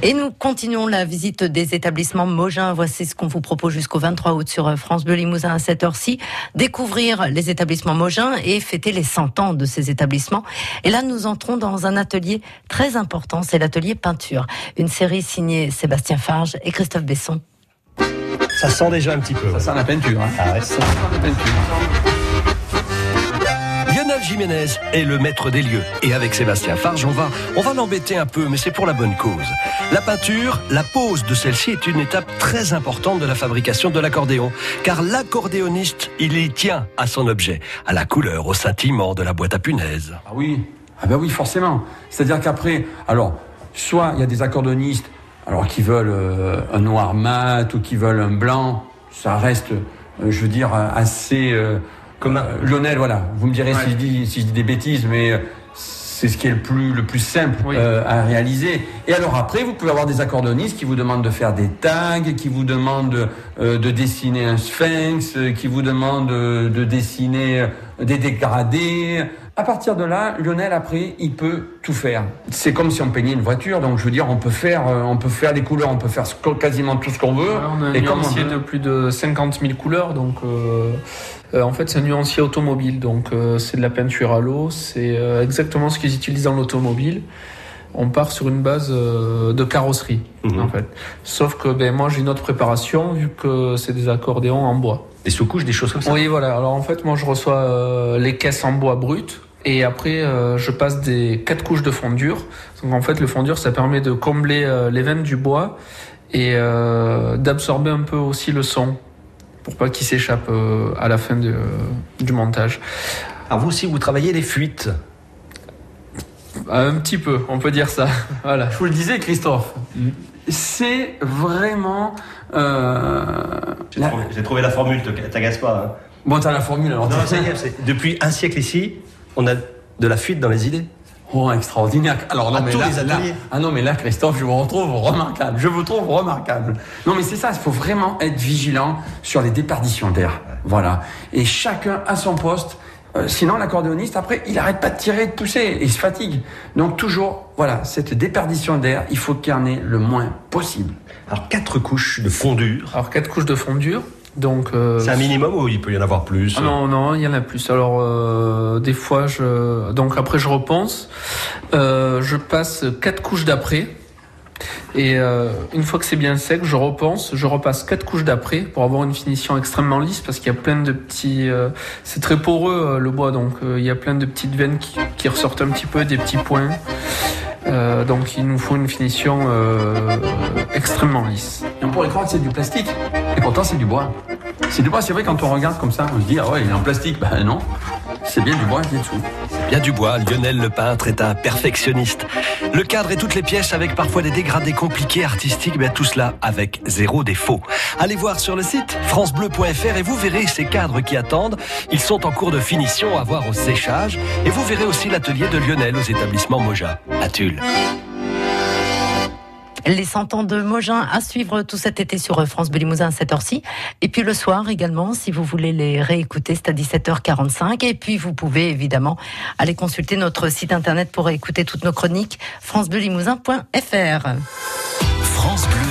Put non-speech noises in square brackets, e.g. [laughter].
Et nous continuons la visite des établissements Mogin. Voici ce qu'on vous propose jusqu'au 23 août sur France Bleu Limousin à cette heure-ci. Découvrir les établissements Mogin et fêter les 100 ans de ces établissements. Et là, nous entrons dans un atelier très important, c'est l'atelier peinture. Une série signée Sébastien Farge et Christophe Besson. Ça sent déjà un petit peu. Ça sent la peinture. Hein. Ah ouais, ça sent la peinture. Jiménez est le maître des lieux. Et avec Sébastien Farge, on va, on va l'embêter un peu, mais c'est pour la bonne cause. La peinture, la pose de celle-ci est une étape très importante de la fabrication de l'accordéon. Car l'accordéoniste, il y tient à son objet, à la couleur, au scintillement de la boîte à punaises. Ah oui, ah ben oui, forcément. C'est-à-dire qu'après, alors, soit il y a des accordéonistes alors qui veulent euh, un noir mat ou qui veulent un blanc, ça reste, euh, je veux dire, assez... Euh, Comme un- Lionel, voilà. Vous me direz si, je dis, si je dis des bêtises, mais euh, c'est ce qui est le plus, le plus simple euh, à réaliser. Et alors après, vous pouvez avoir des accordéonistes qui vous demandent de faire des tags, qui vous demandent euh, de dessiner un sphinx, euh, qui vous demandent euh, de dessiner euh, des dégradés. À partir de là, Lionel, après, il peut tout faire. C'est comme si on peignait une voiture, donc je veux dire, on peut faire, euh, on peut faire les couleurs, on peut faire quasiment tout ce qu'on veut. Ouais, on a un et comme on nuancier de plus de 50 000 couleurs, donc euh, euh, en fait c'est un nuancier automobile, donc euh, c'est de la peinture à l'eau, c'est euh, exactement ce qu'ils utilisent dans l'automobile. On part sur une base euh, de carrosserie, Mhm. en fait. Sauf que ben, moi j'ai une autre préparation vu que c'est des accordéons en bois. Des sous-couches, des choses comme ça. Oui, voilà. Alors en fait, moi je reçois euh, les caisses en bois brut. Et après, euh, je passe des quatre couches de fondure. Donc en fait, le fondure, ça permet de combler euh, les veines du bois et euh, d'absorber un peu aussi le son pour pas qu'il s'échappe euh, à la fin de- du montage. Ah, vous aussi, vous travaillez les fuites. Un petit peu, on peut dire ça. [laughs] voilà. Je vous le disais, Christophe, c'est vraiment. Euh, J'ai la- trouvé, la formule, te- t'agace pas. hein. Bon, t'as la formule alors. Non, tu- ça y est, c'est- depuis un siècle ici, on a de la fuite dans les idées. Oh, extraordinaire. Alors, non, À mais tous là, les là- ateliers. ah non, mais là, Christophe, je vous retrouve remarquable. Je vous trouve remarquable. Non, mais c'est ça, il faut vraiment être vigilant sur les déperditions d'air. Voilà. Et chacun à son poste. Euh, sinon, l'accordéoniste, après, il arrête pas de tirer de pousser et il se fatigue. Donc, toujours, voilà, cette déperdition d'air, il faut qu'il y en ait le moins possible. Alors, quatre couches de fondure. Alors quatre couches de fondure. Donc euh, C'est un minimum ou il peut y en avoir plus Ah non, non, il y en a plus. Alors, euh, des fois, je... donc après, je repense. Euh, je passe quatre couches d'après. Et euh, une fois que c'est bien sec, je repense, je repasse quatre couches d'après pour avoir une finition extrêmement lisse parce qu'il y a plein de petits. euh, c'est très poreux euh, le bois, donc euh, il y a plein de petites veines qui, qui ressortent un petit peu, des petits points. Euh, donc il nous faut une finition euh, extrêmement lisse. Et on pourrait croire que c'est du plastique. Et pourtant, c'est du bois. C'est du bois, c'est vrai, quand on regarde comme ça, on se dit, ah ouais, il est en plastique. Ben non. C'est bien du bois qui est dessous. Bien du bois, Lionel le peintre est un perfectionniste. Le cadre et toutes les pièces avec parfois des dégradés compliqués artistiques, bien tout cela avec zéro défaut. Allez voir sur le site francebleu.fr et vous verrez ces cadres qui attendent. Ils sont en cours de finition à voir au séchage et vous verrez aussi l'atelier de Lionel aux établissements Moja à Tulle. Les 100 ans de Mogin à suivre tout cet été sur France Bleu Limousin à cette heure-ci. Et puis le soir également, si vous voulez les réécouter, c'est à 17h45. Et puis vous pouvez évidemment aller consulter notre site internet pour écouter toutes nos chroniques, francebleulimousin.fr. France Bleu Limousin. France Bleu.